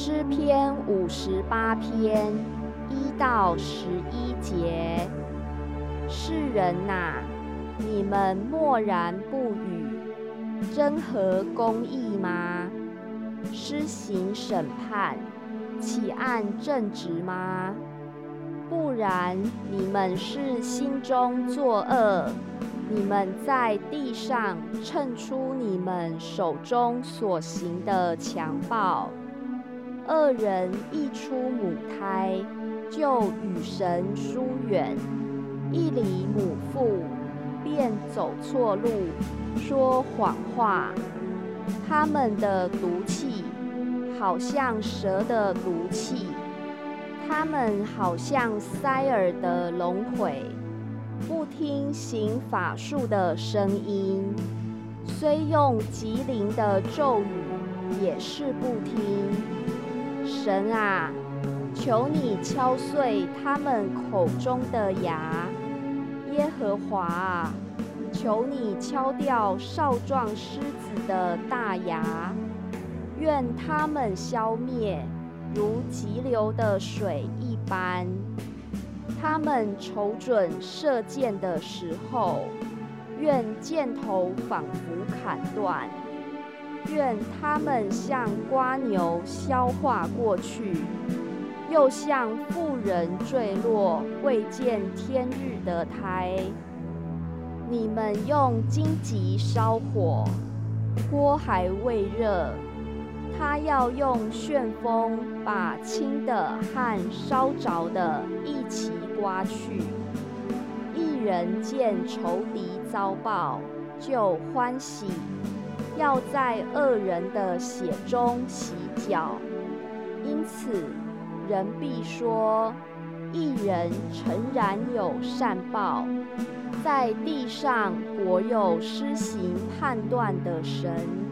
诗篇五十八篇一到十一节：世人呐，你们默然不语，真合公义吗？施行审判，岂按正直吗？不然，你们是心中作恶。你们在地上称出你们手中所行的强暴，二人一出母胎就与神疏远，一离母腹便走错路，说谎话。他们的毒气好像蛇的毒气，他们好像塞尔的龙腿。不听行法术的声音，虽用吉灵的咒语，也是不听。神啊，求你敲碎他们口中的牙。耶和华啊，求你敲掉少壮狮子的大牙。愿他们消灭，如急流的水一般。他们瞅准射箭的时候，愿箭头仿佛砍断；愿他们像瓜牛消化过去，又像妇人坠落未见天日的胎。你们用荆棘烧火，锅还未热。他要用旋风把轻的和烧着的一起刮去。一人见仇敌遭报，就欢喜，要在恶人的血中洗脚。因此，人必说：一人诚然有善报，在地上果有施行判断的神。